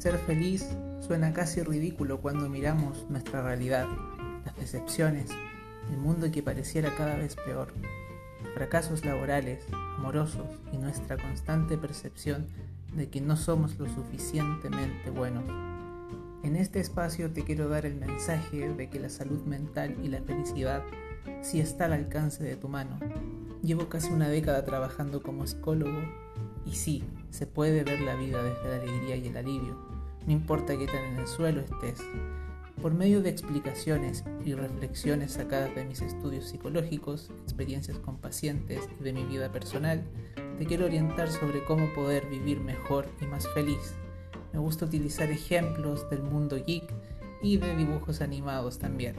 Ser feliz suena casi ridículo cuando miramos nuestra realidad, las decepciones, el mundo que pareciera cada vez peor, fracasos laborales, amorosos y nuestra constante percepción de que no somos lo suficientemente buenos. En este espacio te quiero dar el mensaje de que la salud mental y la felicidad sí está al alcance de tu mano. Llevo casi una década trabajando como psicólogo y sí, se puede ver la vida desde la alegría y el alivio no importa qué tan en el suelo estés. Por medio de explicaciones y reflexiones sacadas de mis estudios psicológicos, experiencias con pacientes y de mi vida personal, te quiero orientar sobre cómo poder vivir mejor y más feliz. Me gusta utilizar ejemplos del mundo geek y de dibujos animados también.